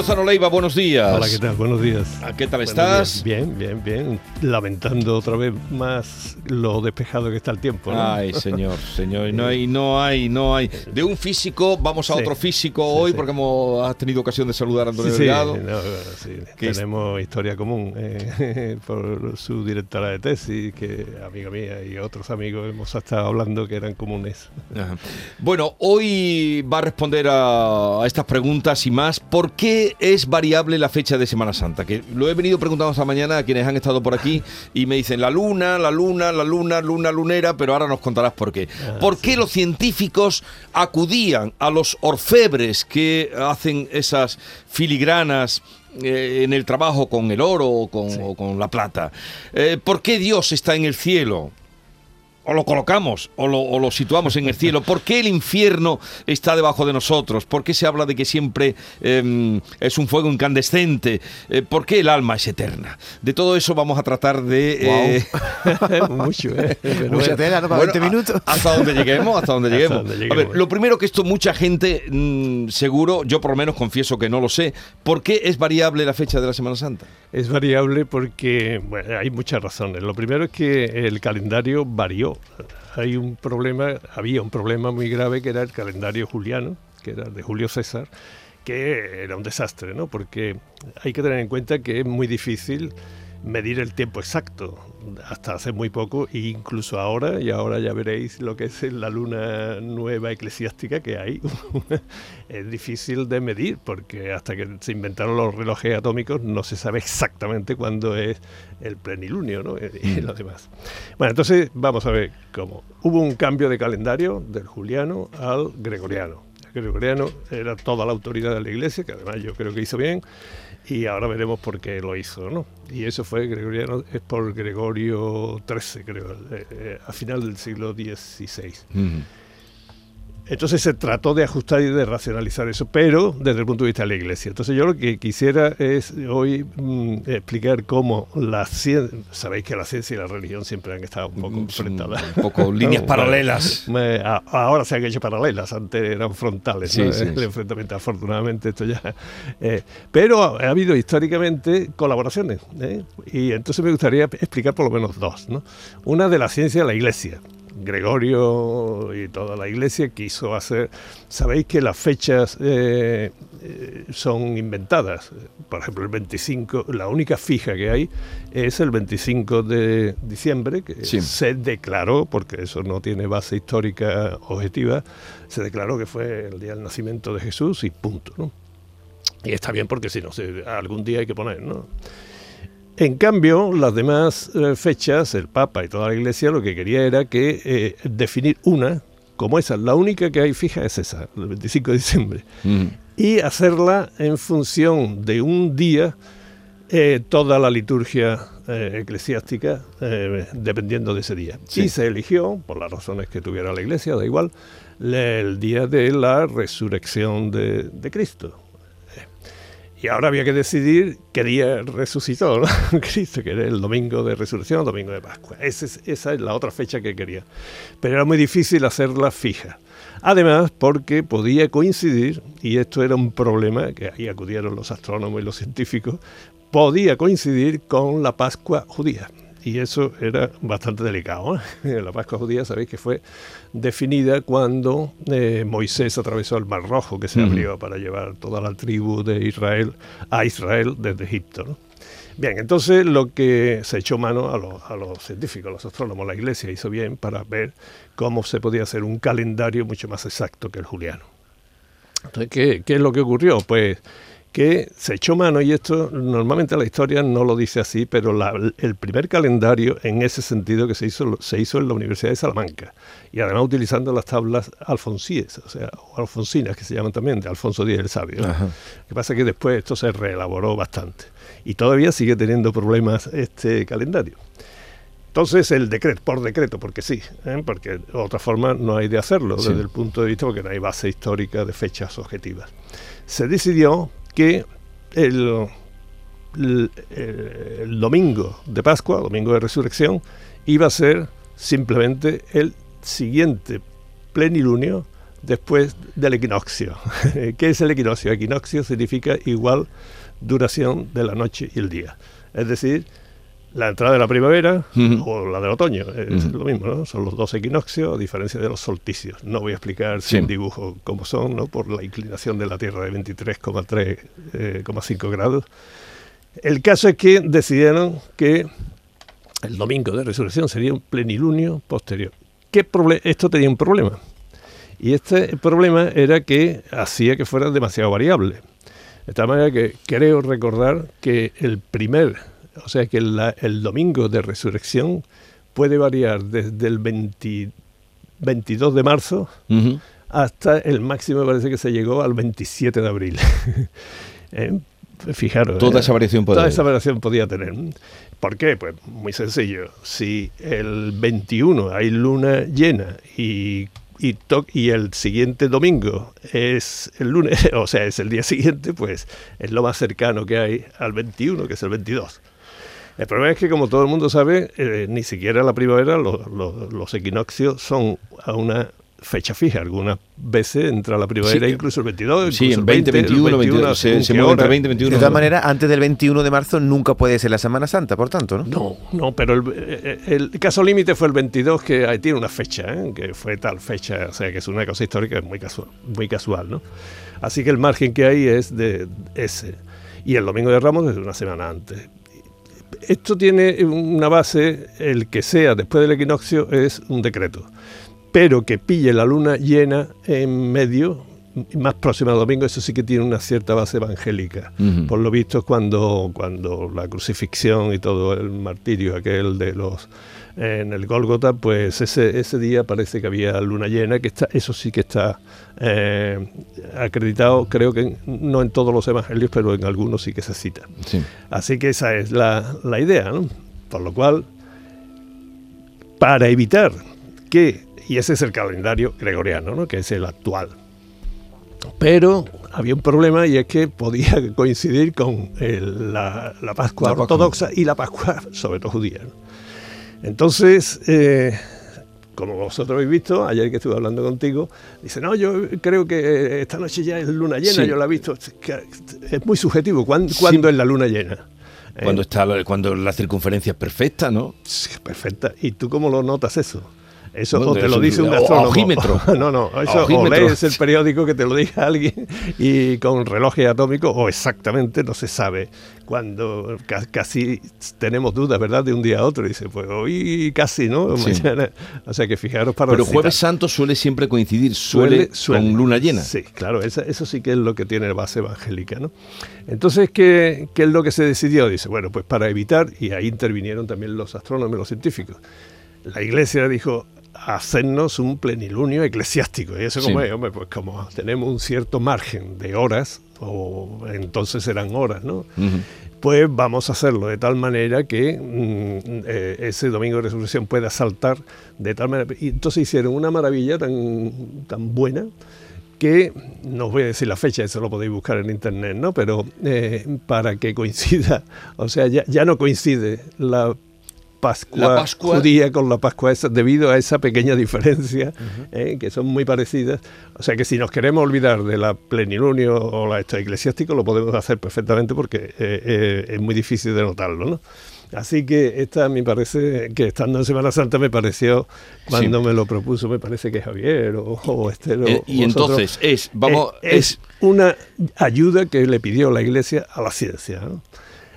Lozano Leiva, buenos días. Hola, ¿qué tal? Buenos días. Ah, ¿Qué tal Buenos estás? días. Bien, bien, bien. Lamentando otra vez más lo despejado que está el tiempo. ¿no? Ay, señor, señor, no hay, no hay, no hay. De un físico vamos a Sí. otro físico Sí, hoy sí. porque hemos has tenido ocasión de saludar a Antonio sí, Delgado. no, es- Tenemos historia común eh, por su directora de tesis, que amiga mía y otros amigos hemos estado hablando que eran comunes. Ajá. Bueno, hoy va a responder a, a estas preguntas y más. ¿Por qué es variable la fecha de Semana Santa? Que lo he venido preguntando esta mañana a quienes han estado por aquí y me dicen la luna, la luna, la luna, luna lunera, pero ahora nos contarás por qué. Ah, ¿Por qué los científicos acudían a los orfebres que hacen esas filigranas? eh, en el trabajo con el oro o con, o con la plata. Eh, ¿Por qué Dios está en el cielo? O lo colocamos o lo, o lo situamos en el cielo. ¿Por qué el infierno está debajo de nosotros? ¿Por qué se habla de que siempre eh, es un fuego incandescente? Eh, ¿Por qué el alma es eterna? De todo eso vamos a tratar de... eh, Mucho, ¿eh? Mucha tela, ¿no? Para bueno, 20 a- minutos. Hasta donde lleguemos, hasta donde Hasta lleguemos. A ver, lo primero que esto mucha gente, mm, seguro, yo por lo menos confieso que no lo sé, ¿por qué es variable la fecha de la Semana Santa? Es variable porque bueno, hay muchas razones. Lo primero es que el calendario varió. Hay un problema, había un problema muy grave que era el calendario juliano, que era de Julio César, que era un desastre, ¿no? Porque hay que tener en cuenta que es muy difícil medir el tiempo exacto. Hasta hace muy poco, e incluso ahora, y ahora ya veréis lo que es la luna nueva eclesiástica que hay, es difícil de medir, porque hasta que se inventaron los relojes atómicos no se sabe exactamente cuándo es el plenilunio ¿no? y lo demás. Bueno, entonces vamos a ver cómo. Hubo un cambio de calendario del juliano al gregoriano. El gregoriano era toda la autoridad de la iglesia, que además yo creo que hizo bien, y ahora veremos por qué lo hizo, ¿no? Y eso fue gregoriano, es por Gregorio XIII, creo, eh, eh, a final del siglo XVI. Entonces se trató de ajustar y de racionalizar eso, pero desde el punto de vista de la Iglesia. Entonces yo lo que quisiera es hoy mm, explicar cómo la ciencia, sabéis que la ciencia y la religión siempre han estado un poco Son enfrentadas. Un poco líneas paralelas. ahora se han hecho paralelas, antes eran frontales, Sí, ¿no? sí, el sí. enfrentamiento, afortunadamente esto ya... eh, pero ha, ha habido históricamente colaboraciones, ¿eh? y entonces me gustaría explicar por lo menos dos. ¿no? Una de la ciencia de la iglesia. Gregorio y toda la iglesia quiso hacer... Sabéis que las fechas eh, eh, son inventadas. Por ejemplo, el 25, la única fija que hay es el 25 de diciembre, que Sí. se declaró, porque eso no tiene base histórica objetiva, se declaró que fue el día del nacimiento de Jesús y punto. ¿no? Y está bien porque si no, algún día hay que poner, ¿no? En cambio, las demás eh, fechas, el Papa y toda la Iglesia lo que quería era que eh, definir una como esa. La única que hay fija es esa, el 25 de diciembre. Y hacerla en función de un día eh, toda la liturgia eh, eclesiástica dependiendo de ese día. Sí. Y se eligió, por las razones que tuviera la Iglesia, da igual, el día de la resurrección de, de Cristo. Y ahora había que decidir qué día resucitó. Cristo, que era el domingo de resurrección o domingo de Pascua. Ese es- esa es la otra fecha que quería. Pero era muy difícil hacerla fija. Además, porque podía coincidir, y esto era un problema, que ahí acudieron los astrónomos y los científicos, podía coincidir con la Pascua judía. Y eso era bastante delicado. ¿eh? La Pascua judía, sabéis que fue definida cuando eh, Moisés atravesó el Mar Rojo, que se abrió para llevar toda la tribu de Israel a Israel desde Egipto. ¿no? Bien, entonces lo que se echó mano a los, a los científicos, a los astrónomos, la iglesia hizo bien para ver cómo se podía hacer un calendario mucho más exacto que el juliano. Entonces, ¿qué, qué es lo que ocurrió? Pues que se echó mano, y esto normalmente la historia no lo dice así, pero la- el primer calendario en ese sentido que se hizo, se hizo en la Universidad de Salamanca, y además utilizando las tablas alfonsíes, o sea, o alfonsinas que se llaman también, de Alfonso X el Sabio. Lo que pasa es que después esto se reelaboró bastante, y todavía sigue teniendo problemas este calendario. Entonces el decreto, por decreto, porque sí, ¿eh? porque de otra forma no hay de hacerlo Sí. desde el punto de vista porque no hay base histórica de fechas objetivas. Se decidió que el, domingo de Pascua, domingo de Resurrección, iba a ser simplemente el siguiente plenilunio después del equinoccio. ¿Qué es el equinoccio? Equinoccio significa igual duración de la noche y el día. Es decir, la entrada de la primavera Ujú. o la del otoño, es lo mismo, ¿no? Son los dos equinoccios a diferencia de los solsticios. No voy a explicar Sí. sin dibujo cómo son, ¿no? Por la inclinación de la Tierra de 23,3,5 grados. El caso es que decidieron que el domingo de resurrección sería un plenilunio posterior. ¿Qué Esto tenía un problema. Y este problema era que hacía que fuera demasiado variable. De tal manera que creo recordar que el primer, o sea que la- el domingo de resurrección puede variar desde el 20 22 de marzo hasta el máximo, me parece que se llegó al 27 de abril. Eh, Fijaros. Toda eh, esa variación puede Toda haber. esa variación podía tener. ¿Por qué? Pues muy sencillo. Si el 21 hay luna llena y, y, y el siguiente domingo es el lunes, o sea, es el día siguiente, pues es lo más cercano que hay al 21, que es el 22. El problema es que, como todo el mundo sabe, eh, ni siquiera la primavera lo- lo- los equinoccios son a una fecha fija. Algunas veces entra la primavera, Sí, incluso el 22, Sí, incluso el 20, 21, 21, a se, según se mueve entre hora. 20 y 21. De todas maneras, antes del 21 de marzo nunca puede ser la Semana Santa, por tanto, ¿no? No, no, pero el, eh, el caso límite fue el 22, que ahí tiene una fecha, ¿eh? que fue tal fecha, o sea, que es una cosa histórica muy casual, muy casual, ¿no? Así que el margen que hay es de ese. Y el domingo de Ramos es una semana antes. Esto tiene una base, el que sea después del equinoccio es un decreto, pero que pille la luna llena en medio, más próxima al domingo, eso sí que tiene una cierta base evangélica. Por lo visto, cuando, cuando la crucifixión y todo el martirio aquel de los en el Gólgota, pues ese, ese día parece que había luna llena, que está, eso sí que está eh, acreditado, creo que no en todos los evangelios, pero en algunos sí que se cita. Sí. Así que esa es la, la idea, ¿no? Por lo cual, para evitar que, y ese es el calendario gregoriano, ¿no? que es el actual, pero había un problema y es que podía coincidir con el- la, la Pascua La Pascua. ortodoxa y la Pascua, sobre todo judía. ¿no? Entonces, eh, como vosotros habéis visto, ayer que estuve hablando contigo, dice, no, yo creo que esta noche ya es luna llena, Sí. yo la he visto. Es muy subjetivo. ¿Cuán- ¿Cuándo, es la luna llena? Eh, Cuando, está, la- cuando la circunferencia es perfecta, ¿no? Sí, Perfecta. ¿Y tú cómo lo notas eso? Eso Bueno, o te eso lo dice un astrónomo. ojímetro. no, no, eso o Ojímetro. lees el periódico que te lo diga alguien y con relojes atómicos o exactamente no se sabe. Cuando ca- casi tenemos dudas, ¿verdad? De un día a otro. Dice, pues hoy casi, ¿no? Sí. Mañana. O sea que fijaros para Pero. Jueves Santo suele siempre coincidir, suele, con luna llena. Sí, claro, eso sí que es lo que tiene base evangélica, ¿no? Entonces, ¿qué, qué es lo que se decidió? Dice, bueno, pues para evitar, y ahí intervinieron también los astrónomos y los científicos, la iglesia dijo, hacernos un plenilunio eclesiástico. Y eso Sí. como es, hombre, pues como tenemos un cierto margen de horas, o entonces eran horas, ¿no? Pues vamos a hacerlo de tal manera que mm, eh, ese domingo de resurrección pueda saltar de tal manera. Y entonces hicieron una maravilla tan, tan buena que no os voy a decir la fecha, eso lo podéis buscar en internet, ¿no? Pero eh, para que coincida, o sea, ya, ya no coincide la Pascua, La Pascua- judía con la Pascua esa, debido a esa pequeña diferencia, eh, que son muy parecidas. O sea que si nos queremos olvidar de la plenilunio o la eclesiástico, lo podemos hacer perfectamente porque eh, eh, es muy difícil de notarlo, ¿no? Así que esta me parece que estando en Semana Santa me pareció, cuando me lo propuso, me parece que Javier o, o Esther Eh, y entonces es, vamos, eh, es, es una ayuda que le pidió la Iglesia a la ciencia. ¿no?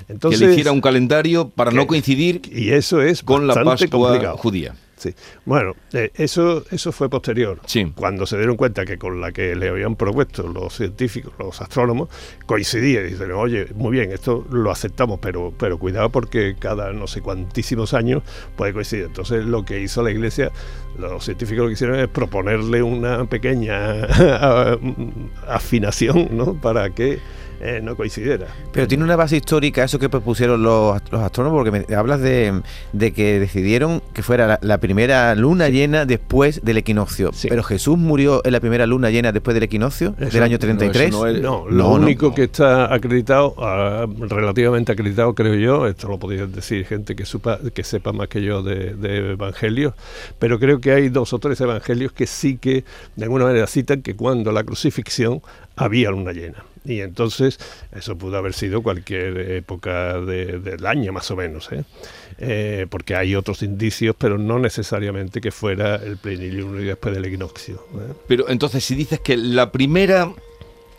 Que Entonces, le hiciera un calendario para no que- coincidir y eso es con la Pascua complicado. judía. Sí. Bueno, eh, eso, eso fue posterior. Sí. Cuando se dieron cuenta que con la que le habían propuesto los científicos, los astrónomos, coincidía. Y dicen, oye, muy bien, esto lo aceptamos, pero, pero cuidado porque cada no sé cuantísimos años puede coincidir. Entonces lo que hizo la Iglesia, los científicos lo que hicieron es proponerle una pequeña afinación, ¿no? Para que eh, no coincidiera. Pero tiene una base histórica eso que propusieron los, los astrónomos, porque me hablas de, de que decidieron que fuera la, la primera luna llena después del equinoccio. Sí. Pero Jesús murió en la primera luna llena después del equinoccio, Eso- del año 33. no es- No, lo No, único no. que está acreditado, ah, relativamente acreditado creo yo, esto lo podría decir gente que, supa, que sepa más que yo de, de evangelios, pero creo que hay dos o tres evangelios que sí que de alguna manera citan que cuando la crucifixión había luna llena. Y entonces eso pudo haber sido cualquier época de- del año más o menos, ¿eh? Eh, porque hay otros indicios, pero no necesariamente que fuera el plenilunio y después del equinoccio. ¿eh? Pero entonces, si dices que la primera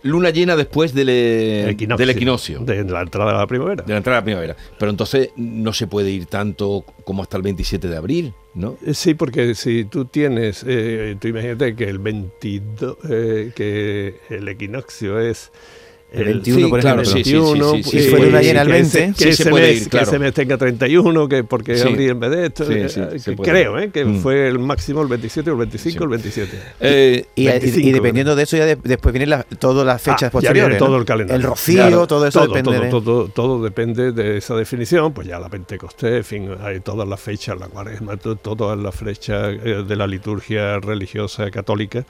luna llena después del, eh, Equinoccio. del equinoccio, de, De la entrada de la primavera. la entrada a la primavera, pero entonces no se puede ir tanto como hasta el 27 de abril, ¿no? Eh, Sí, porque si tú tienes, eh, tú imagínate que el 22, eh, que el equinoccio es El 21, por claro, ejemplo. sí, sí, sí, 21, sí, sí, Si sí, fue sí, luna sí, llena el que 20, ese- sí que se ese puede mes- ir, que claro. ese mes tenga 31, que porque Sí. abril en vez de esto, Sí, eh, sí, eh, que creo, eh, que Mm. fue el máximo el 27 o el 25 Sí. el 27. Eh, Y, y- 25, y dependiendo de eso, ya de- después vienen las- todas las fechas Ah, posteriores. viene todo ¿no? el calendario. El rocío, Claro, todo eso todo, depende. todo, de- todo, todo depende de esa definición, pues ya la Pentecostés, en fin, hay todas las fechas, la cuaresma, to- todas las fechas eh, de la liturgia religiosa católica,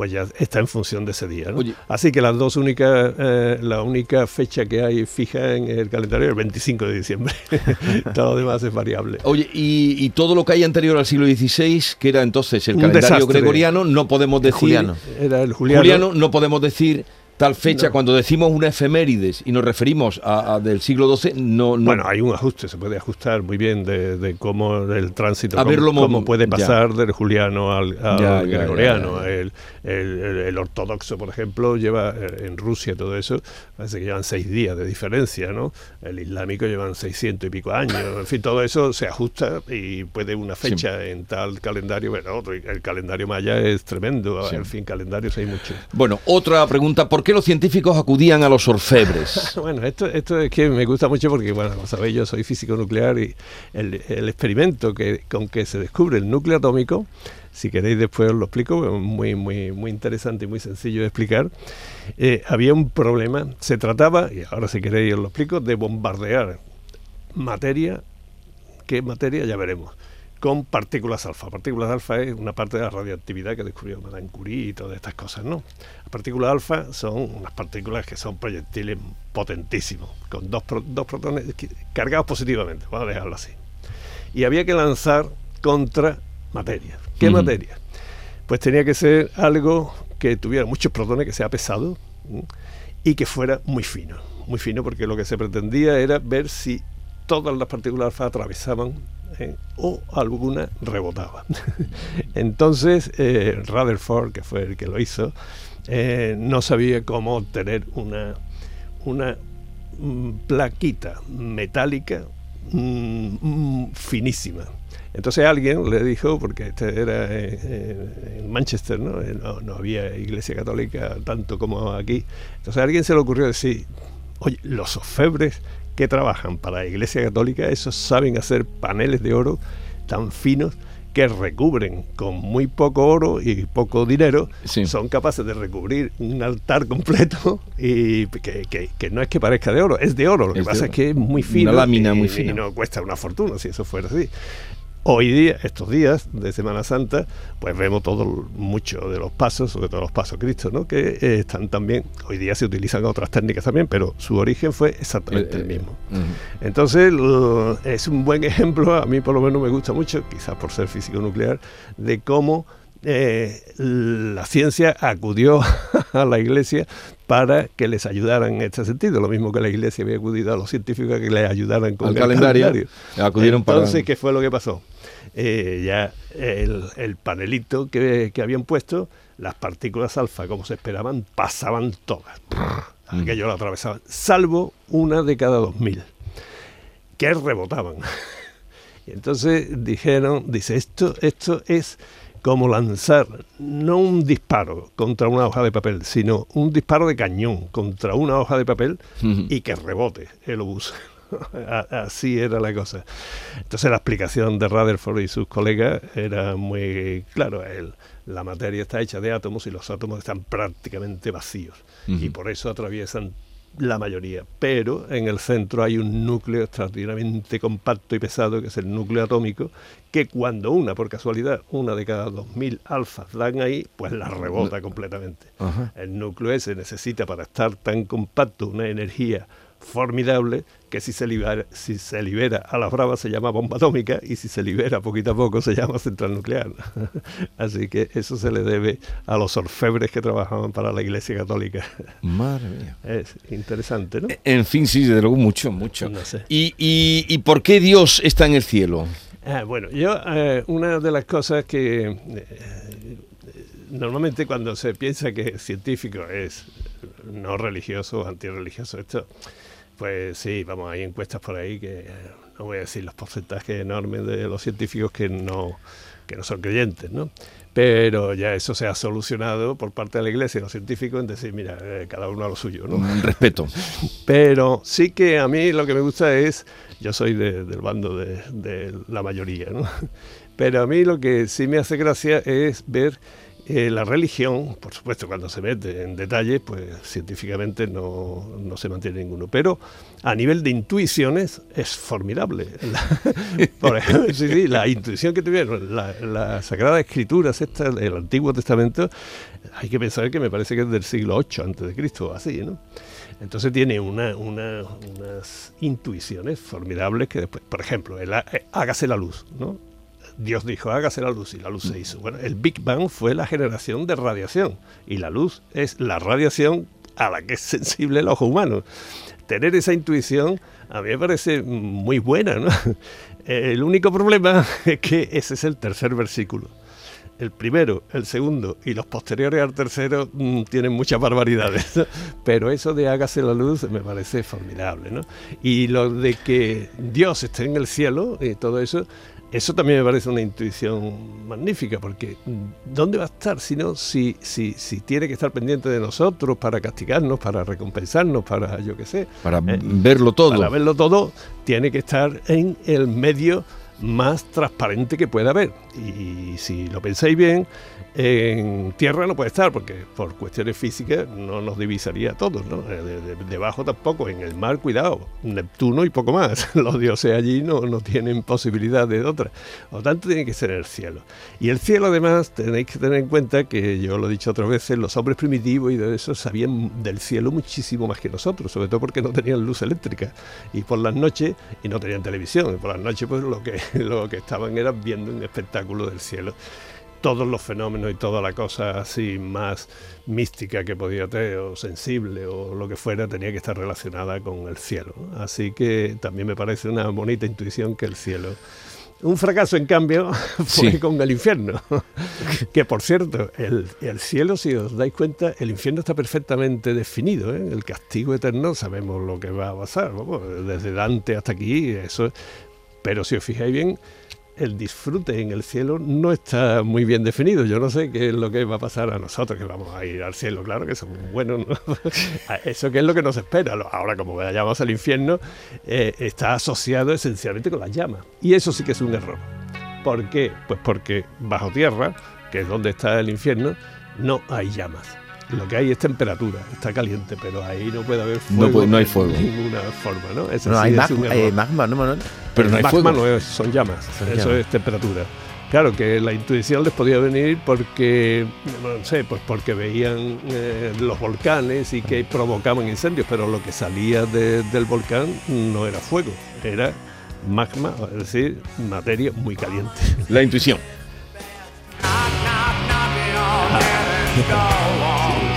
pues ya está en función de ese día. ¿no? Oye. Así que las dos únicas, eh, la única fecha que hay fija en el calendario es el 25 de diciembre. todo lo demás es variable. Oye, y, y todo lo que hay anterior al siglo XVI, que era entonces el Un calendario desastre. gregoriano, no podemos decir... juliano. Era el Juliano. Juliano, no podemos decir tal fecha. No. Cuando decimos una efemérides y nos referimos a, a del siglo XII, no... no Bueno, hay un ajuste, se puede ajustar muy bien de, de cómo el tránsito, A cómo, verlo mo- cómo puede ya. pasar del juliano al, al Ya, ya, gregoriano. ya, ya. El, el- el- el ortodoxo, por ejemplo, lleva eh, en Rusia todo eso, parece que llevan seis días de diferencia, ¿no? El islámico llevan 600 y pico años. En fin, todo eso se ajusta y puede una fecha en tal calendario, bueno, otro. El calendario maya es tremendo, Sí. en fin, calendarios hay muchos. Bueno, otra pregunta. ¿Por qué los científicos acudían a los orfebres? Bueno, esto, esto es que me gusta mucho porque, bueno, como sabéis, yo soy físico nuclear y el, el experimento que, con que se descubre el núcleo atómico, si queréis después os lo explico, muy, muy, muy interesante y muy sencillo de explicar. Eh, había un problema, se trataba, y ahora si queréis os lo explico, de bombardear materia, ¿qué materia? Ya veremos, con partículas alfa. Partículas alfa es una parte de la radioactividad que descubrió Madame Curie y todas estas cosas, ¿no? Las partículas alfa son unas partículas que son proyectiles potentísimos, con dos, dos protones cargados positivamente, vamos a dejarlo así. Y había que lanzar contra materia. ¿Qué materia? Pues tenía que ser algo que tuviera muchos protones, que sea pesado y que fuera muy fino. Muy fino porque lo que se pretendía era ver si todas las partículas atravesaban ¿eh? o alguna rebotaba. Entonces, eh, Rutherford, que fue el que lo hizo, eh, no sabía cómo obtener una, una mm, plaquita metálica mm, mm, finísima. Entonces alguien le dijo, porque este era eh, en Manchester, ¿no? No, había iglesia católica tanto como aquí. Entonces a alguien se le ocurrió decir, oye, los orfebres que trabajan para la iglesia católica, esos saben hacer paneles de oro tan finos que recubren con muy poco oro y poco dinero, Sí. son capaces de recubrir un altar completo y que, que- que no es que parezca de oro, es de oro. Lo que Es pasa es que es muy Una fino lámina y, muy y fina. no cuesta una fortuna si eso fuera así. Hoy día, estos días de Semana Santa, pues vemos todo mucho de los pasos, sobre todo los pasos Cristo, ¿no? que eh, están también, hoy día se utilizan otras técnicas también, pero su origen fue exactamente Eh, el eh, mismo. ujú. Entonces, lo- es un buen ejemplo, a mí por lo menos me gusta mucho, quizás por ser físico nuclear, de cómo eh, la ciencia acudió a la iglesia para que les ayudaran en este sentido, lo mismo que la iglesia había acudido a los científicos a que les ayudaran con el calendario, calendario. acudieron para- Entonces, ¿qué fue lo que pasó? Eh, ya el, el panelito que, que habían puesto, las partículas alfa, como se esperaban, pasaban todas. Mm. Aquello lo atravesaban, salvo una de cada dos mil, que rebotaban. Y entonces dijeron, dice, esto, esto es como lanzar no un disparo contra una hoja de papel, sino un disparo de cañón contra una hoja de papel y que rebote el obús. Así era la cosa. Entonces la explicación de Rutherford y sus colegas era muy claro. El- la materia está hecha de átomos y los átomos están prácticamente vacíos. Y por eso atraviesan la mayoría, pero en el centro hay un núcleo extraordinariamente compacto y pesado, que es el núcleo atómico, que cuando una, por casualidad, una de cada 2.000 alfas dan ahí, pues la rebota completamente. El núcleo ese necesita para estar tan compacto una energía formidable que si se, libera, si se libera a las bravas se llama bomba atómica y si se libera poquito a poco se llama central nuclear. Así que eso se le debe a los orfebres que trabajaban para la Iglesia Católica. Madre mía. Es interesante, ¿no? En fin, sí, desde luego mucho, mucho. ¿Y, y, por qué Dios está en el cielo? Ah, bueno, yo, eh, una de las cosas que eh, normalmente cuando se piensa que científico es no religioso o antirreligioso, esto pues sí, vamos, hay encuestas por ahí que no voy a decir los porcentajes enormes de los científicos que no, que no son creyentes, ¿no? Pero ya eso se ha solucionado por parte de la Iglesia y los científicos en decir, mira, eh, cada uno a lo suyo, ¿no? Respeto. Pero sí que a mí lo que me gusta es, yo soy del bando de, de la mayoría, ¿no? Pero a mí lo que sí me hace gracia es ver eh, la religión, por supuesto, cuando se mete en detalle, pues científicamente no, se mantiene ninguno. Pero a nivel de intuiciones es formidable. La, por ejemplo, sí, la intuición que tuvieron, las la Sagradas Escrituras, esta, el Antiguo Testamento, hay que pensar que me parece que es del siglo VIII antes de Cristo, así, ¿no? Entonces tiene una, unas intuiciones formidables que después, por ejemplo, el, eh, hágase la luz, ¿no? Dios dijo, hágase la luz y la luz se hizo. Bueno, el Big Bang fue la generación de radiación y la luz es la radiación a la que es sensible el ojo humano. Tener esa intuición a mí me parece muy buena. ¿no? El único problema es que ese es el tercer versículo. El primero, el segundo y los posteriores al tercero mm, tienen muchas barbaridades, pero eso de hágase la luz me parece formidable. ¿no? Y lo de que Dios esté en el cielo y todo eso, eso también me parece una intuición magnífica, porque ¿dónde va a estar si no, si, si, si tiene que estar pendiente de nosotros para castigarnos, para recompensarnos, para yo qué sé? Para eh, verlo todo. Para verlo todo, tiene que estar en el medio más transparente que pueda haber. Y si lo pensáis bien, en tierra no puede estar, porque por cuestiones físicas no nos divisaría a todos, ¿no? Eh, debajo tampoco, en el mar, cuidado, Neptuno y poco más. Los dioses allí no, no tienen posibilidad de otra. Por tanto, tiene que ser el cielo. Y el cielo, además, tenéis que tener en cuenta que yo lo he dicho otras veces, los hombres primitivos y de eso sabían del cielo muchísimo más que nosotros, sobre todo porque no tenían luz eléctrica. Y por las noches, y no tenían televisión, y por las noches, pues lo que, lo que estaban era viendo un espectáculo del cielo todos los fenómenos y toda la cosa así más mística que podía tener, o sensible, o lo que fuera, tenía que estar relacionada con el cielo. Así que también me parece una bonita intuición que el cielo. Un fracaso, en cambio, fue con el infierno. que por cierto, el, cielo, si os dais cuenta, el infierno está perfectamente definido. ¿eh? El castigo eterno, sabemos lo que va a pasar. desde Dante hasta aquí, eso. Pero si os fijáis bien, el disfrute en el cielo no está muy bien definido. Yo no sé qué es lo que va a pasar a nosotros, que vamos a ir al cielo, claro que somos buenos. Eso que es lo que nos espera. Ahora, como vayamos al infierno, eh, está asociado esencialmente con las llamas. Y eso sí que es un error. ¿Por qué? Pues porque bajo tierra, que es donde está el infierno, no hay llamas lo que hay es temperatura, está caliente, pero ahí no puede haber fuego. No, hay fuego. De ninguna forma, ¿no? no hay magma, ¿no, Pero no hay magma no es, son llamas, eso es temperatura. Claro que la intuición les podía venir porque, no sé, pues porque veían eh, los volcanes y que provocaban incendios, pero lo que salía del volcán no era fuego, era magma, es decir, materia muy caliente. La intuición.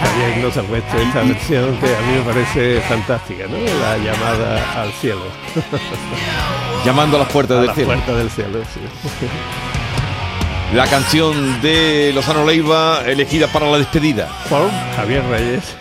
Javier nos ha puesto esta versión que a mí me parece fantástica, ¿no? La llamada al cielo. Llamando a las puertas del cielo. puertas del cielo, sí. La canción de Lozano Leiva elegida para la despedida. Por Javier Reyes.